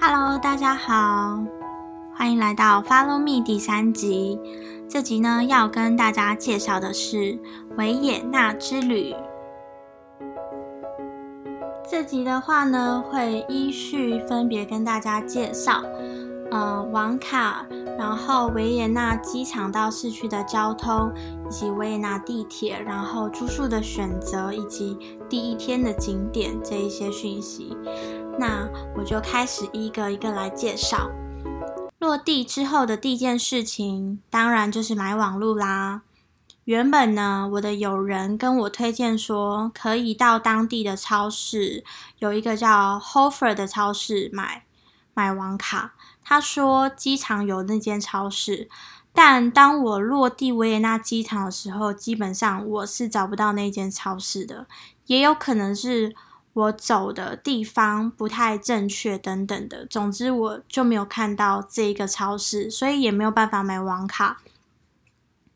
Hello，大家好，欢迎来到 Follow Me 第三集。这集呢，要跟大家介绍的是维也纳之旅。这集的话呢，会依序分别跟大家介绍，呃，网卡，然后维也纳机场到市区的交通，以及维也纳地铁，然后住宿的选择，以及第一天的景点这一些讯息。那我就开始一个一个来介绍。落地之后的第一件事情，当然就是买网路啦。原本呢，我的友人跟我推荐说，可以到当地的超市，有一个叫 Hofer 的超市买买网卡。他说机场有那间超市，但当我落地维也纳机场的时候，基本上我是找不到那间超市的，也有可能是我走的地方不太正确等等的。总之，我就没有看到这一个超市，所以也没有办法买网卡。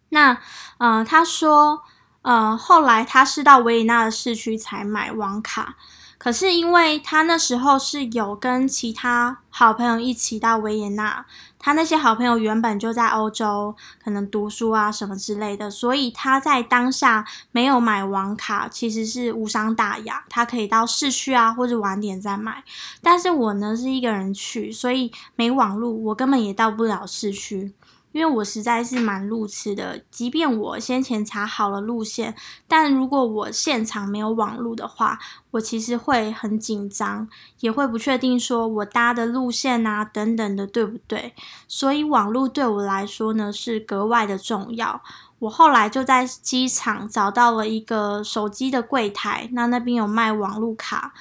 那，呃，他说，呃，后来他是到维也纳的市区才买网卡，可是因为他那时候是有跟其他好朋友一起到维也纳，他那些好朋友原本就在欧洲，可能读书啊什么之类的，所以他在当下没有买网卡，其实是无伤大雅，他可以到市区啊或者晚点再买。但是我呢是一个人去，所以没网路，我根本也到不了市区。因为我实在是蛮路痴的，即便我先前查好了路线，但如果我现场没有网路的话，我其实会很紧张，也会不确定说我搭的路线啊等等的对不对。所以网路对我来说呢是格外的重要。我后来就在机场找到了一个手机的柜台，那那边有卖网路卡，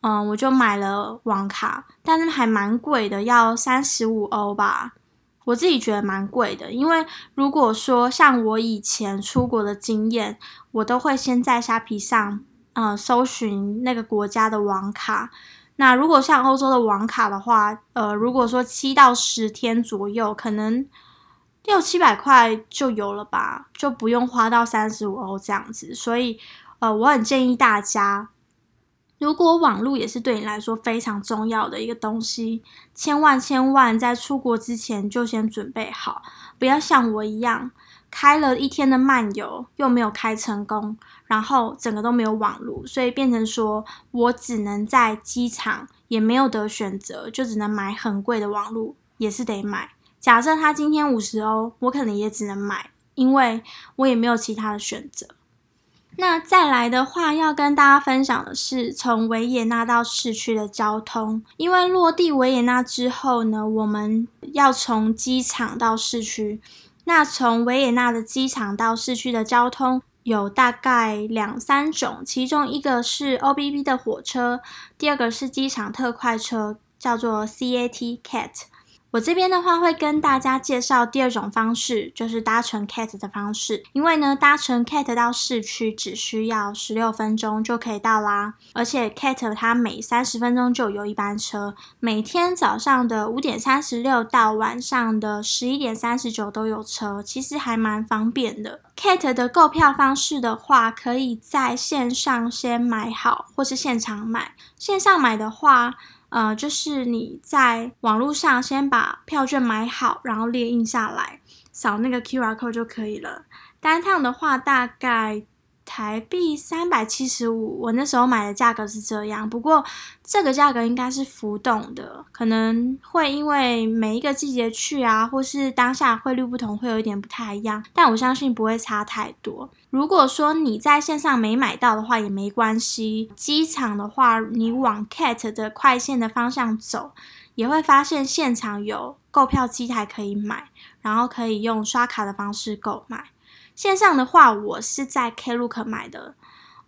嗯，我就买了网卡，但是还蛮贵的，要三十五欧吧。我自己觉得蛮贵的，因为如果说像我以前出国的经验，我都会先在虾皮上，呃，搜寻那个国家的网卡。那如果像欧洲的网卡的话，呃，如果说七到十天左右，可能六七百块就有了吧，就不用花到三十五欧这样子。所以，呃，我很建议大家。如果网络也是对你来说非常重要的一个东西，千万千万在出国之前就先准备好，不要像我一样开了一天的漫游又没有开成功，然后整个都没有网络，所以变成说我只能在机场也没有得选择，就只能买很贵的网络，也是得买。假设他今天五十欧，我可能也只能买，因为我也没有其他的选择。那再来的话，要跟大家分享的是从维也纳到市区的交通。因为落地维也纳之后呢，我们要从机场到市区。那从维也纳的机场到市区的交通有大概两三种，其中一个是 O B B 的火车，第二个是机场特快车，叫做 C A T Cat。我这边的话会跟大家介绍第二种方式，就是搭乘 Cat 的方式。因为呢，搭乘 Cat 到市区只需要十六分钟就可以到啦。而且 Cat 它每三十分钟就有一班车，每天早上的五点三十六到晚上的十一点三十九都有车，其实还蛮方便的。Cat 的购票方式的话，可以在线上先买好，或是现场买。线上买的话，呃，就是你在网络上先把票券买好，然后列印下来，扫那个 QR code 就可以了。单趟的话，大概。台币三百七十五，我那时候买的价格是这样。不过这个价格应该是浮动的，可能会因为每一个季节去啊，或是当下汇率不同，会有一点不太一样。但我相信不会差太多。如果说你在线上没买到的话，也没关系。机场的话，你往 CAT 的快线的方向走，也会发现现场有购票机台可以买，然后可以用刷卡的方式购买。线上的话，我是在 Klook 买的，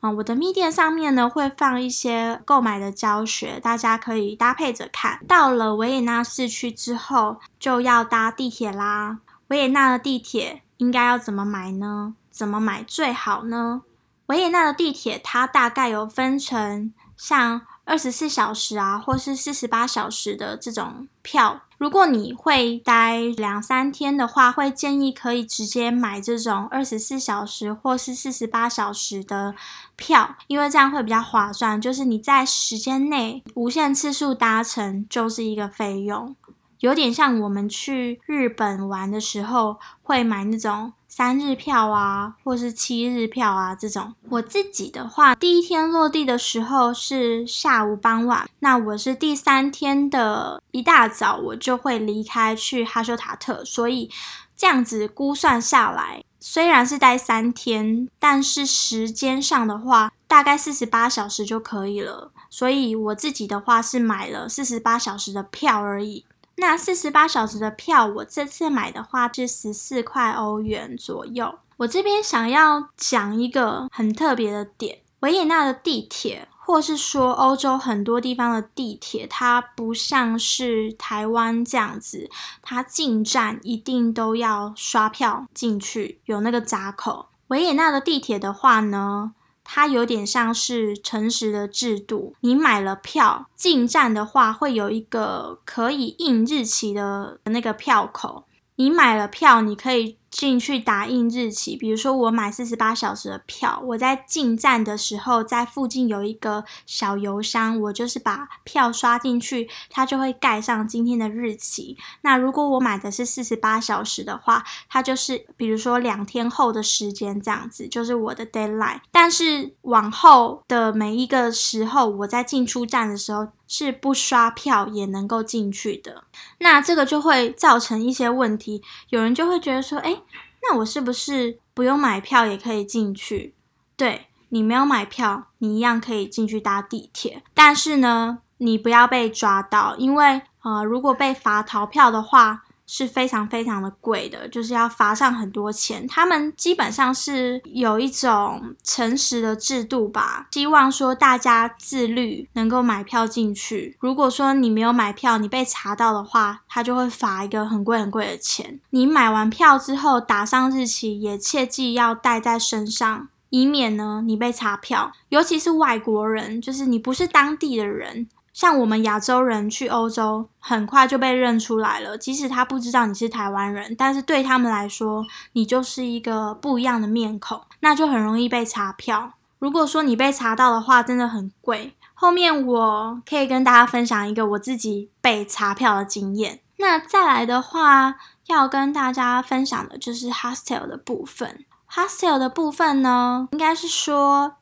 嗯，我的密店上面呢会放一些购买的教学，大家可以搭配着看。到了维也纳市区之后，就要搭地铁啦。维也纳的地铁应该要怎么买呢？怎么买最好呢？维也纳的地铁它大概有分成像二十四小时啊，或是四十八小时的这种票。如果你会待两三天的话，会建议可以直接买这种二十四小时或是四十八小时的票，因为这样会比较划算。就是你在时间内无限次数搭乘，就是一个费用。有点像我们去日本玩的时候会买那种三日票啊，或是七日票啊这种。我自己的话，第一天落地的时候是下午傍晚，那我是第三天的一大早我就会离开去哈修塔特，所以这样子估算下来，虽然是待三天，但是时间上的话，大概四十八小时就可以了。所以我自己的话是买了四十八小时的票而已。那四十八小时的票，我这次买的话是十四块欧元左右。我这边想要讲一个很特别的点：维也纳的地铁，或是说欧洲很多地方的地铁，它不像是台湾这样子，它进站一定都要刷票进去，有那个闸口。维也纳的地铁的话呢？它有点像是诚实的制度，你买了票进站的话，会有一个可以印日期的那个票口。你买了票，你可以。进去打印日期，比如说我买四十八小时的票，我在进站的时候，在附近有一个小邮箱，我就是把票刷进去，它就会盖上今天的日期。那如果我买的是四十八小时的话，它就是比如说两天后的时间这样子，就是我的 deadline。但是往后的每一个时候，我在进出站的时候是不刷票也能够进去的。那这个就会造成一些问题，有人就会觉得说，哎。那我是不是不用买票也可以进去？对你没有买票，你一样可以进去搭地铁。但是呢，你不要被抓到，因为呃，如果被罚逃票的话。是非常非常的贵的，就是要罚上很多钱。他们基本上是有一种诚实的制度吧，希望说大家自律，能够买票进去。如果说你没有买票，你被查到的话，他就会罚一个很贵很贵的钱。你买完票之后打上日期，也切记要带在身上，以免呢你被查票。尤其是外国人，就是你不是当地的人。像我们亚洲人去欧洲，很快就被认出来了。即使他不知道你是台湾人，但是对他们来说，你就是一个不一样的面孔，那就很容易被查票。如果说你被查到的话，真的很贵。后面我可以跟大家分享一个我自己被查票的经验。那再来的话，要跟大家分享的就是 hostel 的部分。hostel 的部分呢，应该是说。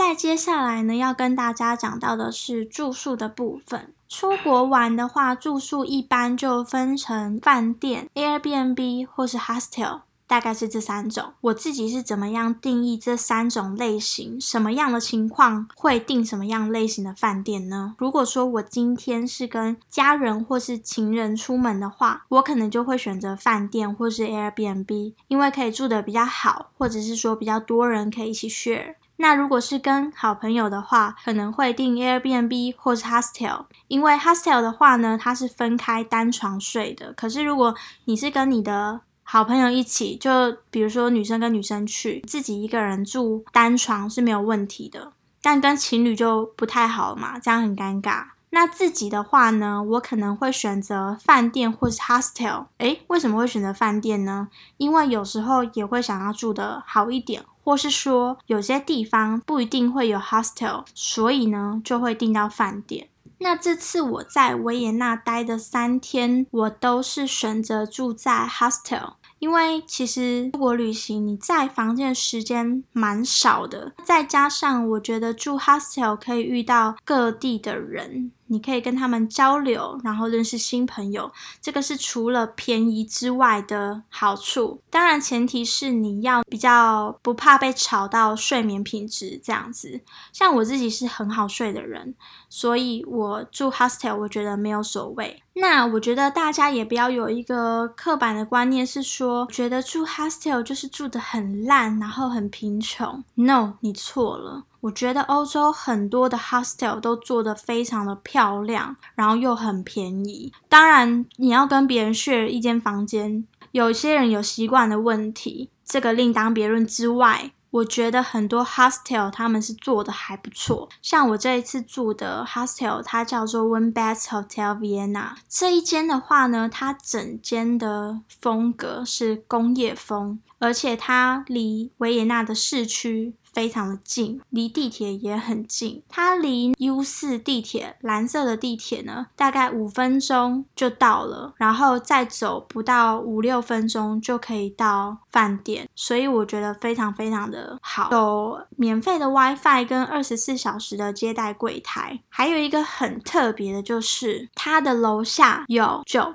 再接下来呢，要跟大家讲到的是住宿的部分。出国玩的话，住宿一般就分成饭店、Airbnb 或是 hostel，大概是这三种。我自己是怎么样定义这三种类型？什么样的情况会订什么样类型的饭店呢？如果说我今天是跟家人或是情人出门的话，我可能就会选择饭店或是 Airbnb，因为可以住的比较好，或者是说比较多人可以一起 share。那如果是跟好朋友的话，可能会订 Airbnb 或是 hostel，因为 hostel 的话呢，它是分开单床睡的。可是如果你是跟你的好朋友一起，就比如说女生跟女生去，自己一个人住单床是没有问题的。但跟情侣就不太好嘛，这样很尴尬。那自己的话呢，我可能会选择饭店或是 hostel。诶，为什么会选择饭店呢？因为有时候也会想要住的好一点。或是说有些地方不一定会有 hostel，所以呢就会订到饭店。那这次我在维也纳待的三天，我都是选择住在 hostel。因为其实出国旅行，你在房间的时间蛮少的，再加上我觉得住 hostel 可以遇到各地的人，你可以跟他们交流，然后认识新朋友，这个是除了便宜之外的好处。当然，前提是你要比较不怕被吵到睡眠品质这样子。像我自己是很好睡的人，所以我住 hostel 我觉得没有所谓。那我觉得大家也不要有一个刻板的观念，是说觉得住 hostel 就是住的很烂，然后很贫穷。No，你错了。我觉得欧洲很多的 hostel 都做的非常的漂亮，然后又很便宜。当然，你要跟别人 share 一间房间，有些人有习惯的问题，这个另当别论之外。我觉得很多 hostel 他们是做的还不错，像我这一次住的 hostel，它叫做 One Best Hotel Vienna。这一间的话呢，它整间的风格是工业风，而且它离维也纳的市区。非常的近，离地铁也很近。它离 U 四地铁蓝色的地铁呢，大概五分钟就到了，然后再走不到五六分钟就可以到饭店。所以我觉得非常非常的好，有免费的 WiFi 跟二十四小时的接待柜台。还有一个很特别的就是它的楼下有酒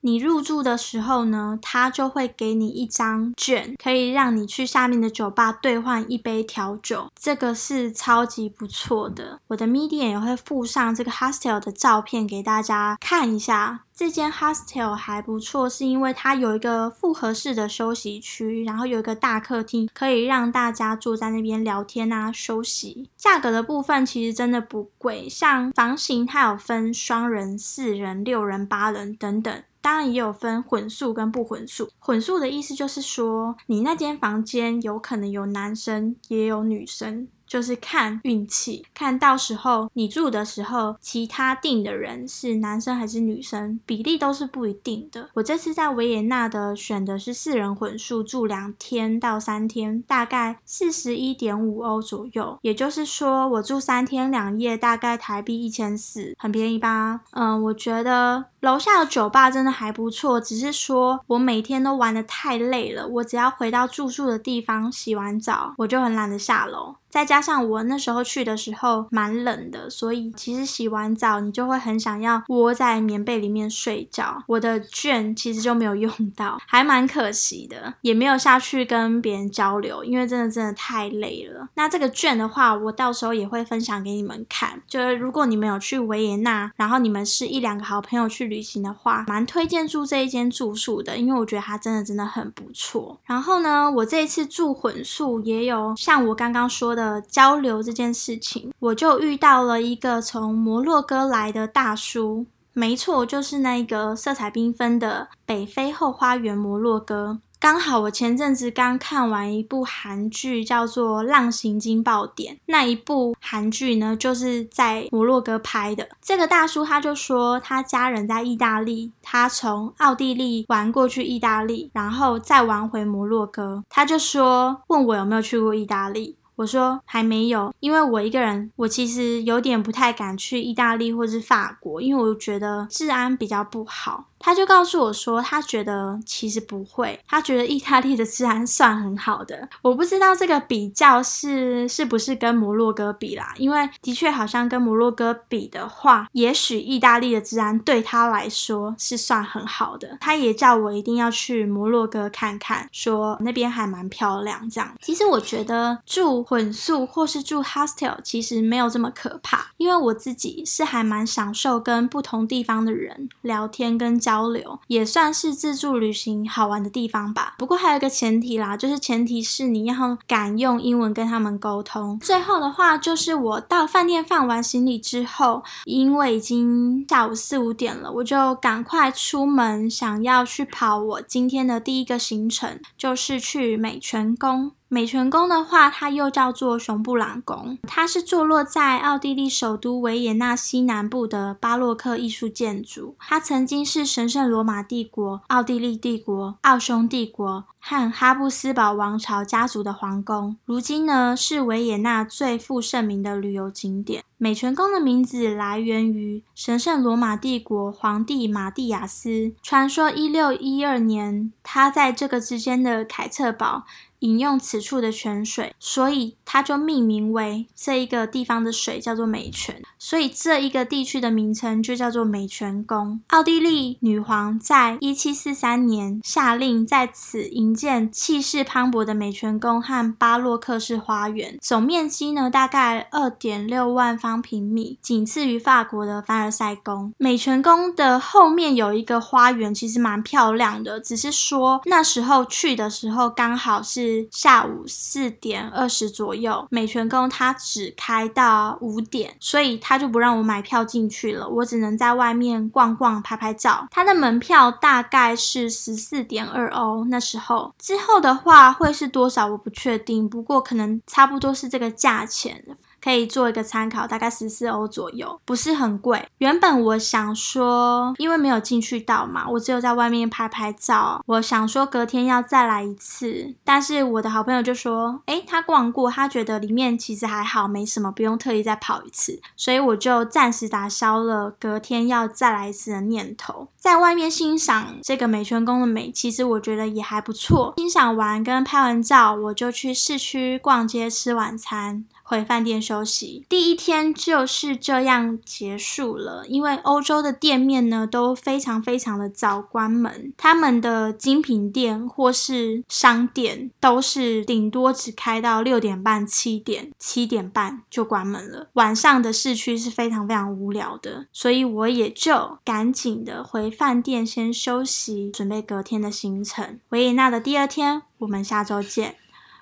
你入住的时候呢，他就会给你一张卷，可以让你去下面的酒吧兑换一杯。调酒，这个是超级不错的。我的 Medium 也会附上这个 hostel 的照片给大家看一下。这间 hostel 还不错，是因为它有一个复合式的休息区，然后有一个大客厅，可以让大家坐在那边聊天啊、休息。价格的部分其实真的不贵，像房型它有分双人、四人、六人、八人等等。当然也有分混宿跟不混宿。混宿的意思就是说，你那间房间有可能有男生，也有女生。就是看运气，看到时候你住的时候，其他订的人是男生还是女生，比例都是不一定的。我这次在维也纳的选的是四人混宿，住两天到三天，大概四十一点五欧左右。也就是说，我住三天两夜，大概台币一千四，很便宜吧？嗯，我觉得楼下的酒吧真的还不错，只是说我每天都玩的太累了，我只要回到住宿的地方洗完澡，我就很懒得下楼。再加上我那时候去的时候蛮冷的，所以其实洗完澡你就会很想要窝在棉被里面睡觉。我的券其实就没有用到，还蛮可惜的，也没有下去跟别人交流，因为真的真的太累了。那这个券的话，我到时候也会分享给你们看。就是如果你们有去维也纳，然后你们是一两个好朋友去旅行的话，蛮推荐住这一间住宿的，因为我觉得它真的真的很不错。然后呢，我这一次住混宿也有像我刚刚说的。的交流这件事情，我就遇到了一个从摩洛哥来的大叔，没错，就是那个色彩缤纷的北非后花园摩洛哥。刚好我前阵子刚看完一部韩剧，叫做《浪行惊爆点》。那一部韩剧呢，就是在摩洛哥拍的。这个大叔他就说，他家人在意大利，他从奥地利玩过去意大利，然后再玩回摩洛哥。他就说，问我有没有去过意大利。我说还没有，因为我一个人，我其实有点不太敢去意大利或是法国，因为我觉得治安比较不好。他就告诉我说，他觉得其实不会，他觉得意大利的治安算很好的。我不知道这个比较是是不是跟摩洛哥比啦，因为的确好像跟摩洛哥比的话，也许意大利的治安对他来说是算很好的。他也叫我一定要去摩洛哥看看，说那边还蛮漂亮。这样，其实我觉得住混宿或是住 hostel 其实没有这么可怕，因为我自己是还蛮享受跟不同地方的人聊天跟讲。交流也算是自助旅行好玩的地方吧。不过还有一个前提啦，就是前提是你要敢用英文跟他们沟通。最后的话，就是我到饭店放完行李之后，因为已经下午四五点了，我就赶快出门，想要去跑我今天的第一个行程，就是去美泉宫。美泉宫的话，它又叫做熊布朗宫，它是坐落在奥地利首都维也纳西南部的巴洛克艺术建筑。它曾经是神圣罗马帝国、奥地利帝国、奥匈帝国和哈布斯堡王朝家族的皇宫。如今呢，是维也纳最负盛名的旅游景点。美泉宫的名字来源于神圣罗马帝国皇帝马蒂亚斯。传说一六一二年，他在这个之间的凯策堡饮用此处的泉水，所以它就命名为这一个地方的水叫做美泉。所以这一个地区的名称就叫做美泉宫。奥地利女皇在一七四三年下令在此营建气势磅礴的美泉宫和巴洛克式花园，总面积呢大概二点六万方。平米，仅次于法国的凡尔赛宫。美泉宫的后面有一个花园，其实蛮漂亮的。只是说那时候去的时候，刚好是下午四点二十左右有，美泉宫它只开到五点，所以他就不让我买票进去了，我只能在外面逛逛、拍拍照。它的门票大概是十四点二欧，那时候之后的话会是多少我不确定，不过可能差不多是这个价钱。可以做一个参考，大概十四欧左右，不是很贵。原本我想说，因为没有进去到嘛，我只有在外面拍拍照。我想说隔天要再来一次，但是我的好朋友就说，诶，他逛过，他觉得里面其实还好，没什么，不用特意再跑一次。所以我就暂时打消了隔天要再来一次的念头。在外面欣赏这个美泉宫的美，其实我觉得也还不错。欣赏完跟拍完照，我就去市区逛街吃晚餐。回饭店休息，第一天就是这样结束了。因为欧洲的店面呢都非常非常的早关门，他们的精品店或是商店都是顶多只开到六点半、七点、七点半就关门了。晚上的市区是非常非常无聊的，所以我也就赶紧的回饭店先休息，准备隔天的行程。维也纳的第二天，我们下周见。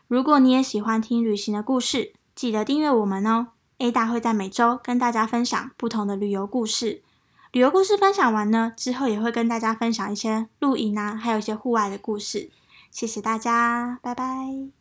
如果你也喜欢听旅行的故事，记得订阅我们哦！A 大会在每周跟大家分享不同的旅游故事。旅游故事分享完呢，之后也会跟大家分享一些露营啊，还有一些户外的故事。谢谢大家，拜拜。